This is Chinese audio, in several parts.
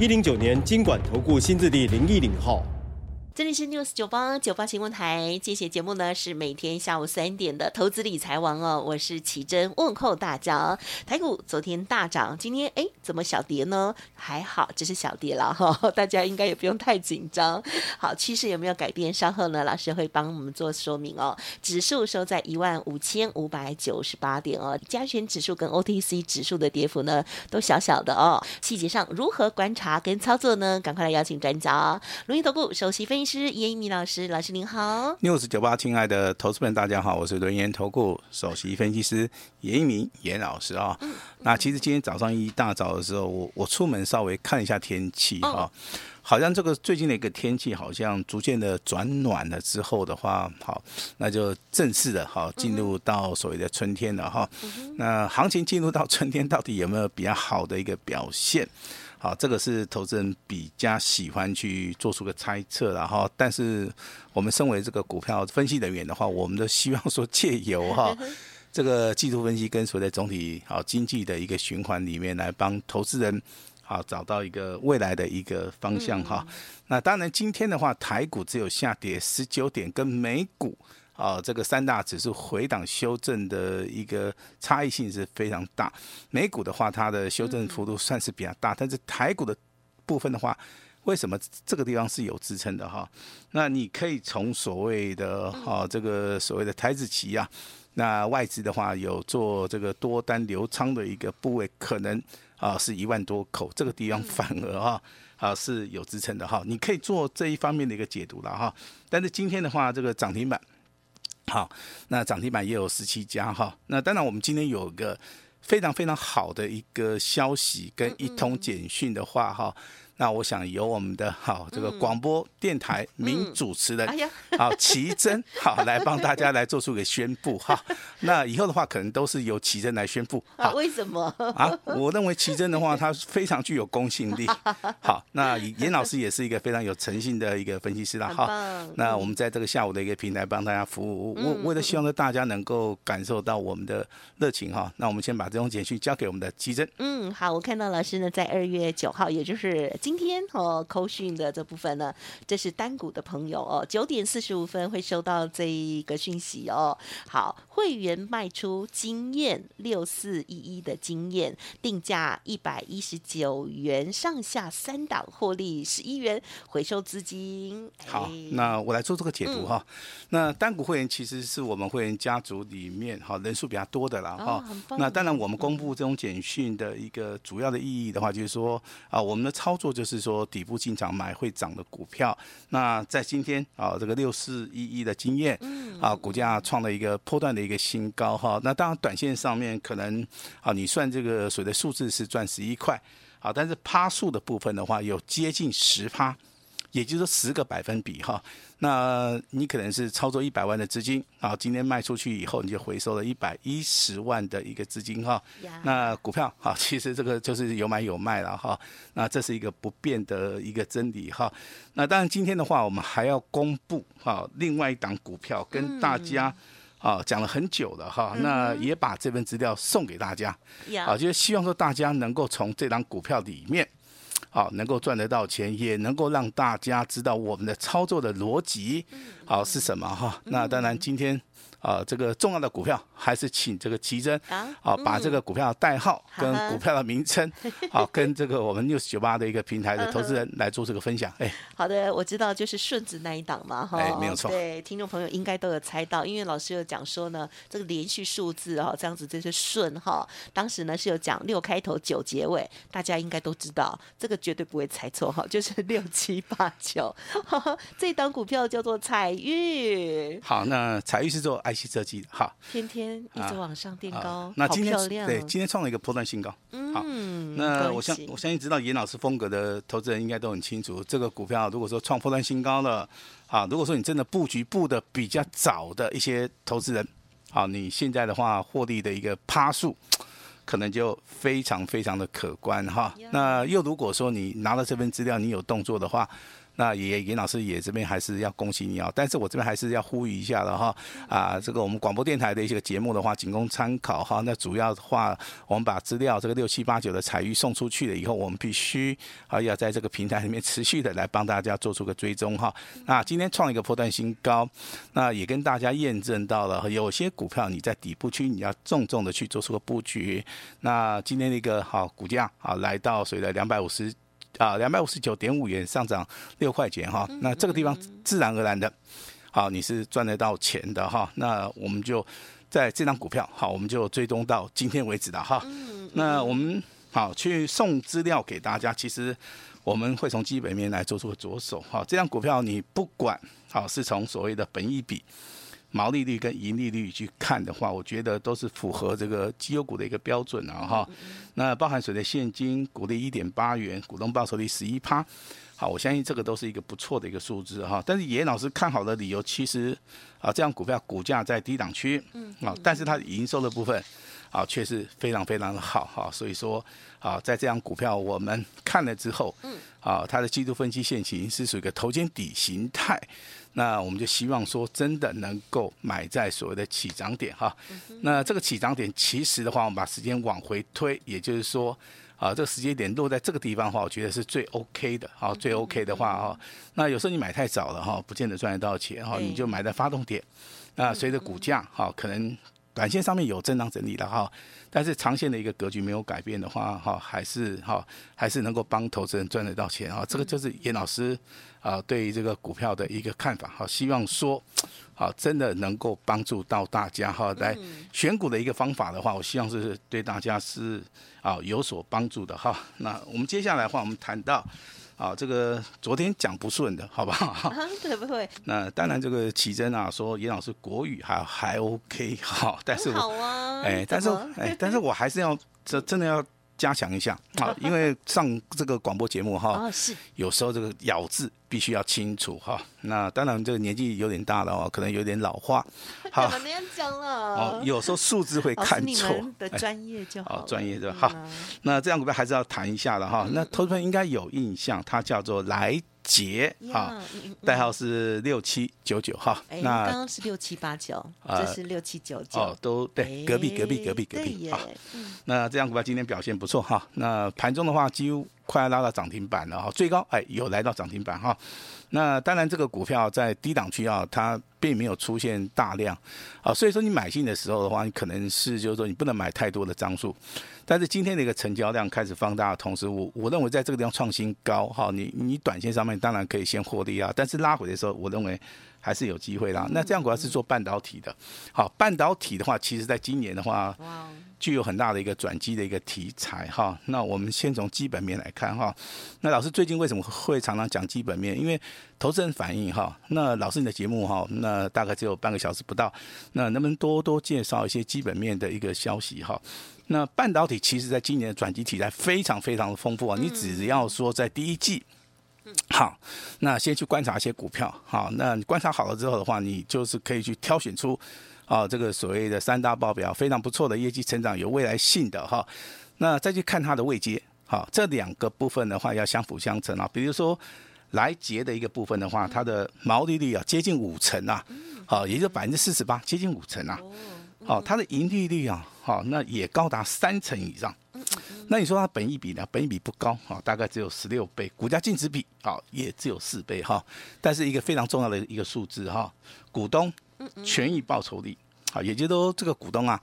一零九年金管投顾新字第零一零号。这里是 News 九八九八新闻台，这些节目呢是每天下午三点的投资理财王哦，我是奇珍，问候大家。台股昨天大涨，今天哎怎么小跌呢？还好，只是小跌了哈，大家应该也不用太紧张。好，趋势有没有改变？稍后呢，老师会帮我们做说明哦。指数收在一万五千五百九十八点哦，加权指数跟 OTC 指数的跌幅呢都小小的哦。细节上如何观察跟操作呢？赶快来邀请专家，伦元投顾首席分析师严一鸣老师，老师您好。News 九八，亲爱的投资们，大家好，我是轮研投顾首席分析师严一鸣严老师啊、哦。嗯、那其实今天早上一大早的时候，我我出门稍微看一下天气哈、哦，好像这个最近的一个天气好像逐渐的转暖了之后的话，好，那就正式的哈进入到所谓的春天了哈。嗯、那行情进入到春天，到底有没有比较好的一个表现？好，这个是投资人比较喜欢去做出个猜测，然后，但是我们身为这个股票分析人员的话，我们都希望说借由哈 这个技术分析跟所谓的总体好经济的一个循环里面来帮投资人好找到一个未来的一个方向哈。那当然今天的话，台股只有下跌十九点，跟美股。啊，这个三大指数回档修正的一个差异性是非常大。美股的话，它的修正幅度算是比较大，但是台股的部分的话，为什么这个地方是有支撑的哈？那你可以从所谓的哈这个所谓的台子期啊，那外资的话有做这个多单流仓的一个部位，可能啊是一万多口，这个地方反而哈啊是有支撑的哈。你可以做这一方面的一个解读了哈。但是今天的话，这个涨停板。好，那涨停板也有十七家哈。那当然，我们今天有个非常非常好的一个消息跟一通简讯的话哈。那我想由我们的好这个广播电台名主持人好奇珍好来帮大家来做出个宣布哈。那以后的话可能都是由奇珍来宣布好？为什么啊？我认为奇珍的话，他非常具有公信力。好，那严老师也是一个非常有诚信的一个分析师啦。好，那我们在这个下午的一个平台帮大家服务，我为了希望呢大家能够感受到我们的热情哈。那我们先把这种简讯交给我们的奇珍。嗯，好，我看到老师呢在二月九号，也就是。今天哦，扣讯的这部分呢，这是单股的朋友哦，九点四十五分会收到这一个讯息哦。好，会员卖出经验六四一一的经验，定价一百一十九元上下三档，获利十一元，回收资金。好，那我来做这个解读哈。嗯、那单股会员其实是我们会员家族里面哈人数比较多的啦哈。哦、那当然，我们公布这种简讯的一个主要的意义的话，就是说啊，我们的操作。就是说底部进场买会涨的股票，那在今天啊，这个六四一一的经验，啊，股价创了一个波段的一个新高哈。那当然短线上面可能啊，你算这个所谓的数字是赚十一块，啊，但是趴数的部分的话有接近十趴。也就是说十个百分比哈，那你可能是操作一百万的资金，啊，今天卖出去以后，你就回收了一百一十万的一个资金哈。那股票哈，其实这个就是有买有卖了哈。那这是一个不变的一个真理哈。那当然今天的话，我们还要公布哈另外一档股票，跟大家啊讲了很久了哈。那也把这份资料送给大家，啊，就是希望说大家能够从这档股票里面。好，能够赚得到钱，也能够让大家知道我们的操作的逻辑，好是什么哈？那当然今天。啊，这个重要的股票还是请这个奇珍啊，把这个股票的代号跟股票的名称，好，跟这个我们六九八的一个平台的投资人来做这个分享。哎，好的，我知道就是顺子那一档嘛，哈，哎，没有错。对，听众朋友应该都有猜到，因为老师有讲说呢，这个连续数字哈，这样子就是顺哈。当时呢是有讲六开头九结尾，大家应该都知道，这个绝对不会猜错哈，就是六七八九。这档股票叫做彩玉。好，那彩玉是做 IC。IC 设计的哈，天天一直往上垫高，啊、那今天对今天创了一个波段新高，嗯，好，那我相我相信知道严老师风格的投资人应该都很清楚，这个股票如果说创破段新高了，啊，如果说你真的布局布的比较早的一些投资人，好，你现在的话获利的一个趴数。可能就非常非常的可观哈。那又如果说你拿了这份资料，你有动作的话。那也严老师也这边还是要恭喜你啊，但是我这边还是要呼吁一下的哈啊，这个我们广播电台的一些节目的话，仅供参考哈。那主要的话，我们把资料这个六七八九的彩玉送出去了以后，我们必须啊要在这个平台里面持续的来帮大家做出个追踪哈。那今天创一个波段新高，那也跟大家验证到了，有些股票你在底部区你要重重的去做出个布局。那今天的一个好股价啊来到谁的两百五十。啊，两百五十九点五元上涨六块钱哈，那这个地方自然而然的，好，你是赚得到钱的哈。那我们就在这张股票，好，我们就追踪到今天为止的哈。那我们好去送资料给大家，其实我们会从基本面来做出个着手哈。这张股票你不管好是从所谓的本益比。毛利率跟盈利率去看的话，我觉得都是符合这个绩优股的一个标准啊哈。那包含水的现金股利一点八元，股东报酬率十一趴，好，我相信这个都是一个不错的一个数字哈。但是严老师看好的理由，其实啊，这样股票股价在低档区，啊，但是它营收的部分啊，却是非常非常的好哈。所以说啊，在这样股票我们看了之后，啊，它的季度分析现形是属于一个头肩底形态。那我们就希望说，真的能够买在所谓的起涨点哈。那这个起涨点，其实的话，我们把时间往回推，也就是说，啊，这个时间点落在这个地方的话，我觉得是最 OK 的，好，最 OK 的话哈。那有时候你买太早了哈，不见得赚得到钱哈，你就买在发动点。那随着股价哈，可能短线上面有震荡整理了哈。但是长线的一个格局没有改变的话，哈，还是哈，还是能够帮投资人赚得到钱哈。这个就是严老师啊对于这个股票的一个看法哈。希望说，好，真的能够帮助到大家哈。来选股的一个方法的话，我希望是对大家是啊有所帮助的哈。那我们接下来的话，我们谈到。好，这个昨天讲不顺的，好不好？对不对？那当然，这个奇珍啊，说严老师国语还还 OK，好，但是我，好啊，哎，但是哎，但是我还是要这真的要。加强一下 啊，因为上这个广播节目哈，有时候这个咬字必须要清楚哈。那当然，这个年纪有点大了哦，可能有点老化。好，怎么那样讲了？哦，有时候数字会 看错。的专业就好，专业就好。那这样股票还是要谈一下的哈。那投资朋友应该有印象，它叫做来捷啊，代号是六七九九哈。那刚刚是六七八九，这是六七九九哦，都对，隔壁隔壁隔壁隔壁好。那这样股票今天表现不错哈。那盘中的话，几乎快要拉到涨停板了哈，最高哎有来到涨停板哈。那当然这个股票在低档区啊，它并没有出现大量啊，所以说你买进的时候的话，你可能是就是说你不能买太多的张数。但是今天的一个成交量开始放大的同时，我我认为在这个地方创新高哈，你你短线上面当然可以先获利啊，但是拉回的时候，我认为还是有机会啦。那这样股要是做半导体的，好，半导体的话，其实在今年的话，具有很大的一个转机的一个题材哈。那我们先从基本面来看哈。那老师最近为什么会常常讲基本面？因为投资人反映哈。那老师你的节目哈，那大概只有半个小时不到，那能不能多多介绍一些基本面的一个消息哈？那半导体其实在今年的转机题材非常非常的丰富啊！你只要说在第一季，好，那先去观察一些股票，好，那你观察好了之后的话，你就是可以去挑选出啊这个所谓的三大报表非常不错的业绩成长有未来性的哈，那再去看它的位阶，好，这两个部分的话要相辅相成啊。比如说来捷的一个部分的话，它的毛利率啊接近五成啊，好，也就百分之四十八，接近五成啊。哦，它的盈利率啊，好，那也高达三成以上。那你说它本益比呢？本益比不高，哈，大概只有十六倍。股价净值比，啊，也只有四倍，哈。但是一个非常重要的一个数字，哈，股东权益报酬率，啊，也就是说这个股东啊，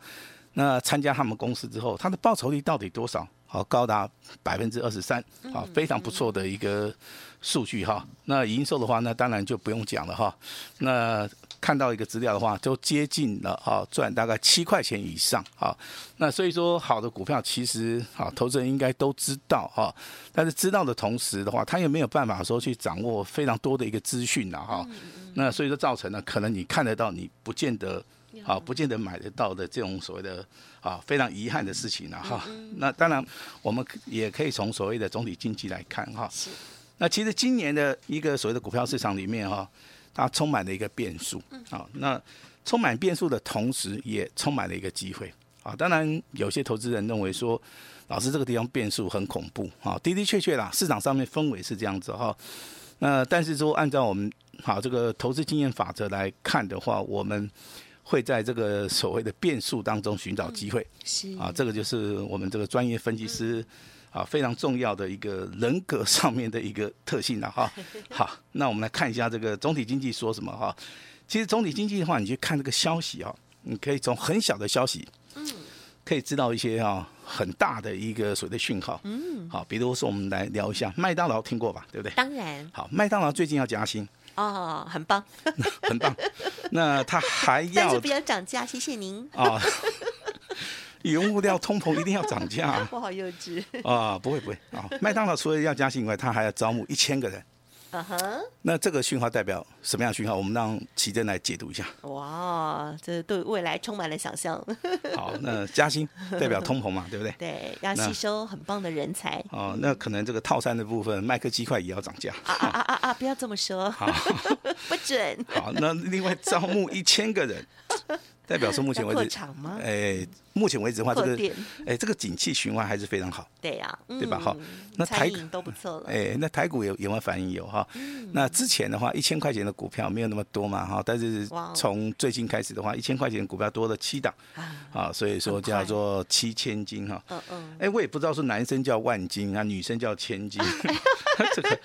那参加他们公司之后，他的报酬率到底多少？好，高达百分之二十三，好，非常不错的一个数据，哈。那营收的话，那当然就不用讲了，哈。那看到一个资料的话，都接近了啊，赚大概七块钱以上啊。那所以说，好的股票其实啊，投资人应该都知道哈。但是知道的同时的话，他也没有办法说去掌握非常多的一个资讯了哈。那所以说造成了可能你看得到，你不见得啊，不见得买得到的这种所谓的啊非常遗憾的事情了哈。那当然，我们也可以从所谓的总体经济来看哈。那其实今年的一个所谓的股票市场里面哈，它充满了一个变数。啊，那充满变数的同时，也充满了一个机会。啊，当然有些投资人认为说，老师这个地方变数很恐怖。啊，的的确确啦，市场上面氛围是这样子哈。那但是说，按照我们好这个投资经验法则来看的话，我们会在这个所谓的变数当中寻找机会。是啊，这个就是我们这个专业分析师啊非常重要的一个人格上面的一个特性了哈。好，那我们来看一下这个总体经济说什么哈。其实总体经济的话，你去看这个消息啊，你可以从很小的消息。可以知道一些啊很大的一个所谓的讯号，嗯，好，比如说我们来聊一下麦当劳，听过吧？对不对？当然。好，麦当劳最近要加薪哦，很棒，很棒。那他还要，但是不要涨价，谢谢您啊。原物料通膨一定要涨价，我好幼稚啊，不会不会啊。麦当劳除了要加薪以外，他还要招募一千个人。嗯哼，uh. 那这个讯号代表什么样的讯号？我们让奇珍来解读一下。哇，这对未来充满了想象。好，那加薪代表通膨嘛，对不对？对，要吸收很棒的人才。哦，那可能这个套餐的部分，麦克鸡块也要涨价。啊啊啊啊啊！不要这么说，好不准。好，那另外招募一千个人。代表说，目前为止，哎，目前为止的话，这个，哎，这个景气循环还是非常好。对呀，对吧？哈，那台股都不错了。哎，那台股有有没有反应？有哈。那之前的话，一千块钱的股票没有那么多嘛，哈。但是从最近开始的话，一千块钱的股票多了七档，啊，所以说叫做七千金哈。嗯嗯。哎，我也不知道是男生叫万金啊，女生叫千金。这个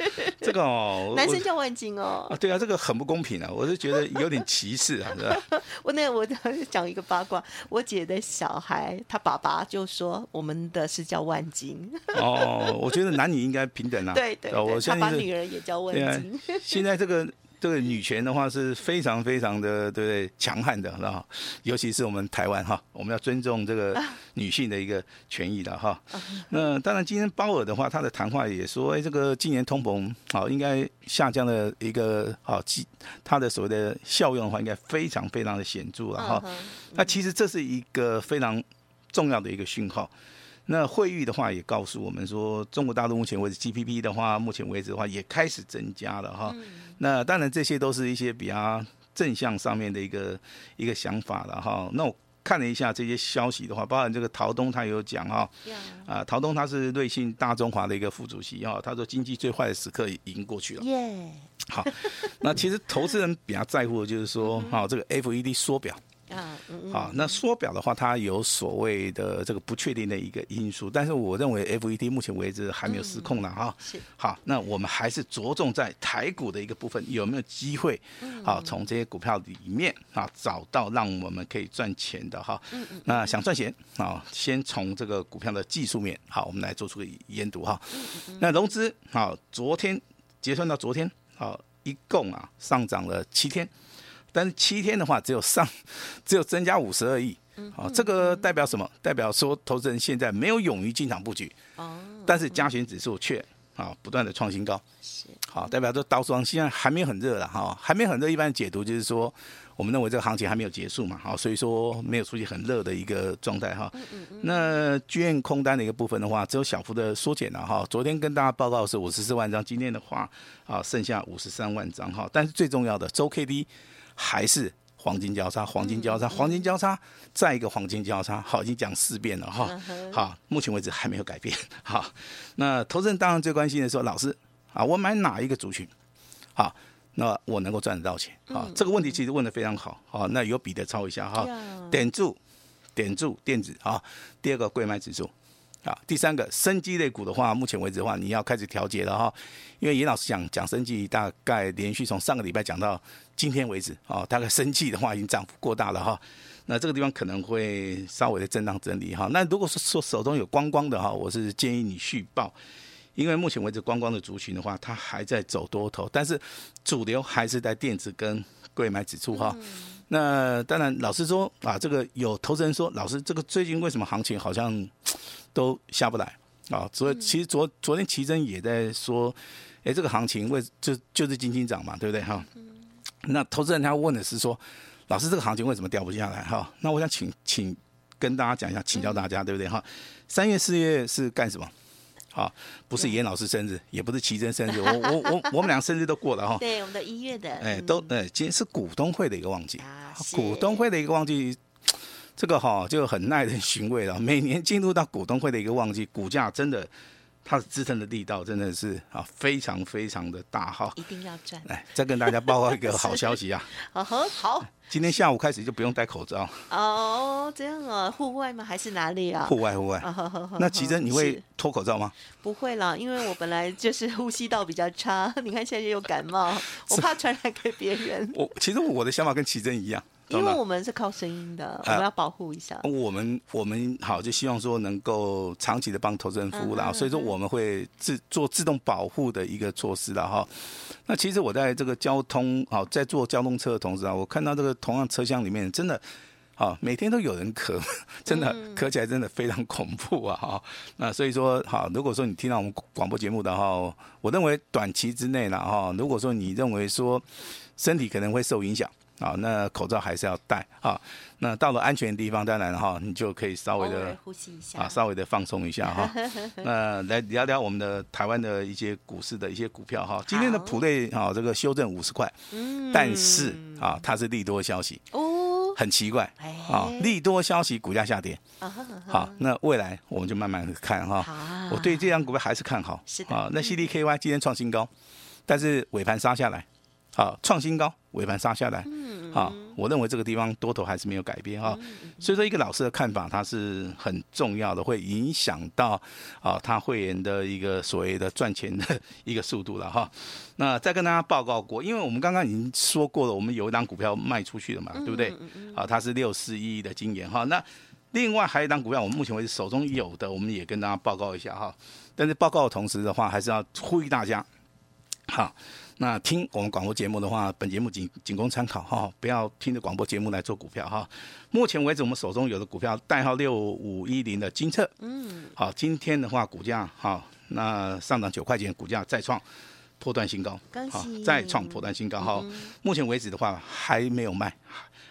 这个哦，男生叫万金哦。啊，对啊，这个很不公平啊，我是觉得有点歧视啊，是吧？我那我。讲一个八卦，我姐的小孩，他爸爸就说我们的是叫万金。哦，我觉得男女应该平等啊。对 对，对，我他把女儿也叫万金。现在这个。这个女权的话是非常非常的对不对强悍的，然后尤其是我们台湾哈，我们要尊重这个女性的一个权益的哈。那当然，今天鲍尔的话，他的谈话也说，哎，这个今年通膨好应该下降的一个好，它的所谓的效用的话，应该非常非常的显著了哈。那其实这是一个非常重要的一个讯号。那惠誉的话也告诉我们说，中国大陆目前为止 GPP 的话，目前为止的话也开始增加了哈。那当然这些都是一些比较正向上面的一个一个想法了哈。那我看了一下这些消息的话，包含这个陶东他有讲哈，啊，陶东他是瑞信大中华的一个副主席哈，他说经济最坏的时刻已经过去了。耶，好，那其实投资人比较在乎的就是说，哈，这个 FED 缩表。啊，好，那缩表的话，它有所谓的这个不确定的一个因素，但是我认为 FED 目前为止还没有失控了哈。是，好，那我们还是着重在台股的一个部分，有没有机会？好，从这些股票里面啊，找到让我们可以赚钱的哈。嗯嗯。那想赚钱啊，先从这个股票的技术面，好，我们来做出个研读哈。那融资好，昨天结算到昨天，好，一共啊上涨了七天。但是七天的话，只有上，只有增加五十二亿，好，这个代表什么？代表说投资人现在没有勇于进场布局，哦，但是加权指数却啊不断的创新高，是，好，代表说道琼现在还没有很热了哈，还没有很热，一般的解读就是说，我们认为这个行情还没有结束嘛，好，所以说没有出现很热的一个状态哈，那剧院空单的一个部分的话，只有小幅的缩减了哈，昨天跟大家报告的是五十四万张，今天的话啊剩下五十三万张哈，但是最重要的周 K D。还是黄金交叉，黄金交叉，黄金交叉，再一个黄金交叉，好，已经讲四遍了哈，好，目前为止还没有改变，好，那投资人当然最关心的是说，老师啊，我买哪一个族群，好，那我能够赚得到钱，好，这个问题其实问的非常好，好，那有笔的抄一下哈，点住，点住电子啊，第二个贵买指数。啊，第三个生机类股的话，目前为止的话，你要开始调节了哈，因为严老师讲讲生技，大概连续从上个礼拜讲到今天为止，哦，大概生技的话已经涨幅过大了哈，那这个地方可能会稍微的震荡整理哈。那如果是说手中有光光的哈，我是建议你续报，因为目前为止光光的族群的话，它还在走多头，但是主流还是在电子跟柜买指数哈。那当然，老师说啊，这个有投资人说，老师这个最近为什么行情好像？都下不来啊！所以其实昨昨天奇珍也在说，哎、欸，这个行情为就就是金金涨嘛，对不对哈？那投资人他问的是说，老师这个行情为什么掉不下来？哈，那我想请请跟大家讲一下，请教大家，对不对？哈，三月四月是干什么？好，不是严老师生日，也不是奇珍生日，我我我我们俩生日都过了哈。对，我们的一月的，哎，都哎，今天是股东会的一个旺季，股东会的一个旺季，这个哈就很耐人寻味了。每年进入到股东会的一个旺季，股价真的。它的支撑的力道真的是啊，非常非常的大哈，一定要赚。来，再跟大家报告一个好消息啊！好，好，今天下午开始就不用戴口罩。哦，这样啊，户外吗？还是哪里啊？户外，户外。那奇珍，你会脱口罩吗？不会啦，因为我本来就是呼吸道比较差，你看现在又感冒，我怕传染给别人。我其实我的想法跟奇珍一样。因为我们是靠声音的，我们要保护一下。啊、我们我们好，就希望说能够长期的帮投资人服务啦，所以说我们会自做自动保护的一个措施的哈。那其实我在这个交通好，在坐交通车的同时啊，我看到这个同样车厢里面真的啊，每天都有人咳，真的咳起来真的非常恐怖啊哈。那所以说好，如果说你听到我们广播节目的话，我认为短期之内呢哈，如果说你认为说身体可能会受影响。好，那口罩还是要戴啊。那到了安全的地方，当然哈，你就可以稍微的呼吸一下啊，稍微的放松一下哈。那来聊聊我们的台湾的一些股市的一些股票哈。今天的普瑞啊，这个修正五十块，但是啊，它是利多消息哦，很奇怪啊，利多消息股价下跌。好，那未来我们就慢慢看哈。我对这张股票还是看好。是的。啊，那 CDKY 今天创新高，但是尾盘杀下来。好，创新高，尾盘杀下来。好，我认为这个地方多头还是没有改变哈。所以说，一个老师的看法，它是很重要的，会影响到啊他会员的一个所谓的赚钱的一个速度了哈。那再跟大家报告过，因为我们刚刚已经说过了，我们有一档股票卖出去了嘛，对不对？啊，它是六四一的金圆哈。那另外还有一档股票，我们目前为止手中有的，我们也跟大家报告一下哈。但是报告的同时的话，还是要呼吁大家，好。那听我们广播节目的话，本节目仅仅供参考哈，不要听着广播节目来做股票哈。目前为止，我们手中有的股票代号六五一零的金策，嗯，好，今天的话股价好，那上涨九块钱，股价再创破断新高，好，再创破断新高哈。目前为止的话还没有卖，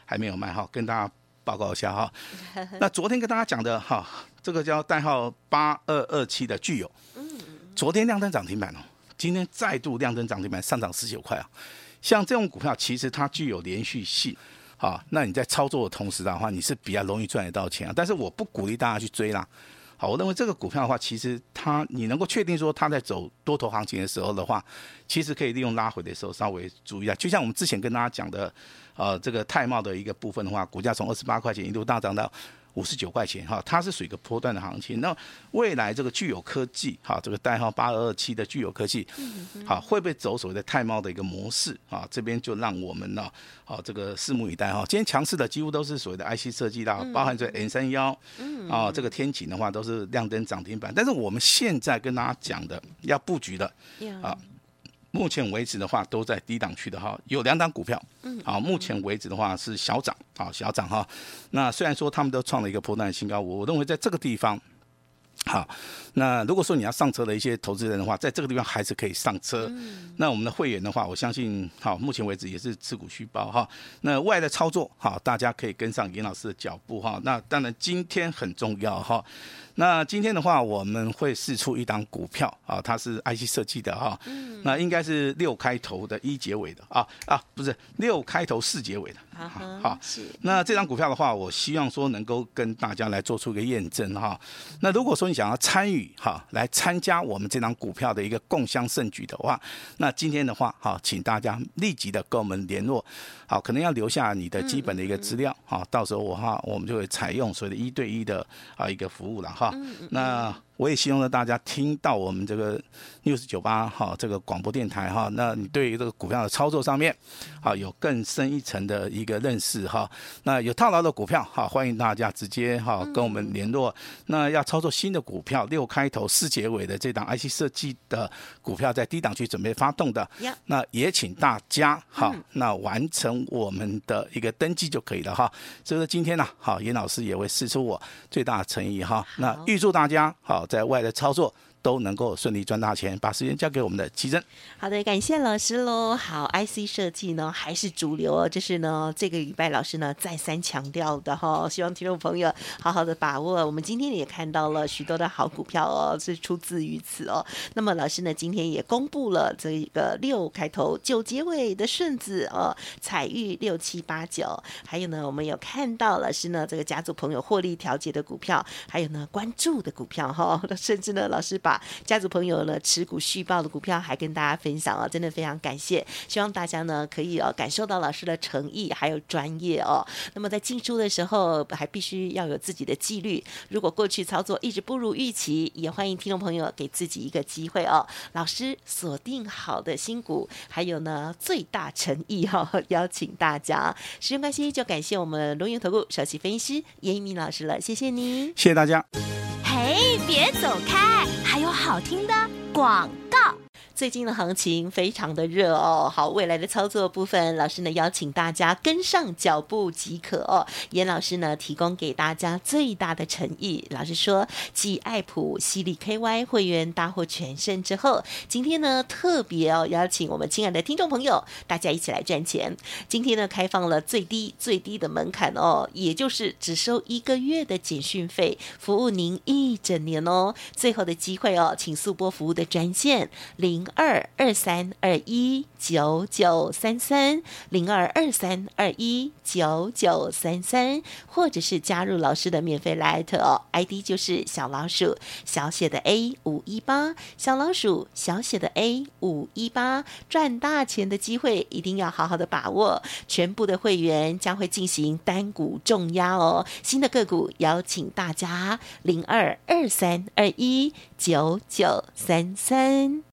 还没有卖哈，跟大家报告一下哈。那昨天跟大家讲的哈，这个叫代号八二二七的聚友，嗯，昨天亮灯涨停板哦。今天再度量增涨停板，上涨十九块啊！像这种股票，其实它具有连续性，好，那你在操作的同时的话，你是比较容易赚得到钱啊。但是我不鼓励大家去追啦。好，我认为这个股票的话，其实它你能够确定说它在走多头行情的时候的话，其实可以利用拉回的时候稍微注意一下。就像我们之前跟大家讲的，呃，这个泰茂的一个部分的话，股价从二十八块钱一度大涨到。五十九块钱哈，它是属于一个波段的行情。那未来这个具有科技哈，这个代号八二二七的具有科技，好，会不会走所谓的太茂的一个模式啊？这边就让我们呢，好，这个拭目以待哈。今天强势的几乎都是所谓的 IC 设计啦，包含这 N 三幺，啊，这个天晴的话都是亮灯涨停板。但是我们现在跟大家讲的要布局的啊。目前为止的话，都在低档区的哈，有两档股票，嗯，好，目前为止的话是小涨，好，小涨哈。那虽然说他们都创了一个波段新高，我认为在这个地方，好，那如果说你要上车的一些投资人的话，在这个地方还是可以上车。那我们的会员的话，我相信，好，目前为止也是持股虚报哈。那外的操作，好，大家可以跟上严老师的脚步哈。那当然今天很重要哈。那今天的话，我们会试出一档股票啊，它是 IC 设计的哈，嗯、那应该是六开头的一结尾的啊啊，不是六开头四结尾的。好，是。那这张股票的话，我希望说能够跟大家来做出一个验证哈。那如果说你想要参与哈，来参加我们这张股票的一个共襄盛举的话，那今天的话，哈，请大家立即的跟我们联络，好，可能要留下你的基本的一个资料，好，到时候我哈，我们就会采用所谓的一对一的啊一个服务了哈。那。我也希望呢，大家听到我们这个 News 九八哈这个广播电台哈，那你对于这个股票的操作上面，好有更深一层的一个认识哈。那有套牢的股票哈，欢迎大家直接哈跟我们联络。那要操作新的股票，六开头四结尾的这档 IC 设计的股票，在低档区准备发动的，那也请大家哈，那完成我们的一个登记就可以了哈。所以说今天呢，好严老师也会试出我最大的诚意哈。那预祝大家好。在外的操作都能够顺利赚大钱。把时间交给我们的奇珍。好的，感谢老师喽。好，IC 设计呢还是主流哦，这是呢这个礼拜老师呢再三强调的哈、哦，希望听众朋友好好的把握。我们今天也看到了许多的好股票哦，是出自于此哦。那么老师呢今天也公布了这个六开头九结尾的顺子哦，彩玉六七八九，还有呢我们有看到老师呢这个家族朋友获利调节的股票，还有呢关注的股票哈、哦，甚至呢老师把家族朋友呢持股续报的股票还跟大家分享哦，真的非常感谢，希望大家呢可以哦感受到老师的诚意还有专业哦。那么在进出的时候还必须要有自己的纪律，如果过去操作一直不如预期，也欢迎听众朋友给自己一个机会哦。老师锁定好的新股，还有呢最大诚意哈、哦，邀请大家。时间关系，就感谢我们龙垠投顾首席分析师颜逸民老师了，谢谢你，谢谢大家。别走开，还有好听的广。最近的行情非常的热哦，好，未来的操作部分，老师呢邀请大家跟上脚步即可哦。严老师呢提供给大家最大的诚意，老师说，继爱普、犀利 KY 会员大获全胜之后，今天呢特别哦邀请我们亲爱的听众朋友，大家一起来赚钱。今天呢开放了最低最低的门槛哦，也就是只收一个月的简讯费，服务您一整年哦。最后的机会哦，请速拨服务的专线零。二二三二一九九三三零二二三二一九九三三，或者是加入老师的免费 Line 哦，ID 就是小老鼠小写的 A 五一八，小老鼠小写的 A 五一八，赚大钱的机会一定要好好的把握。全部的会员将会进行单股重压哦，新的个股邀请大家零二二三二一九九三三。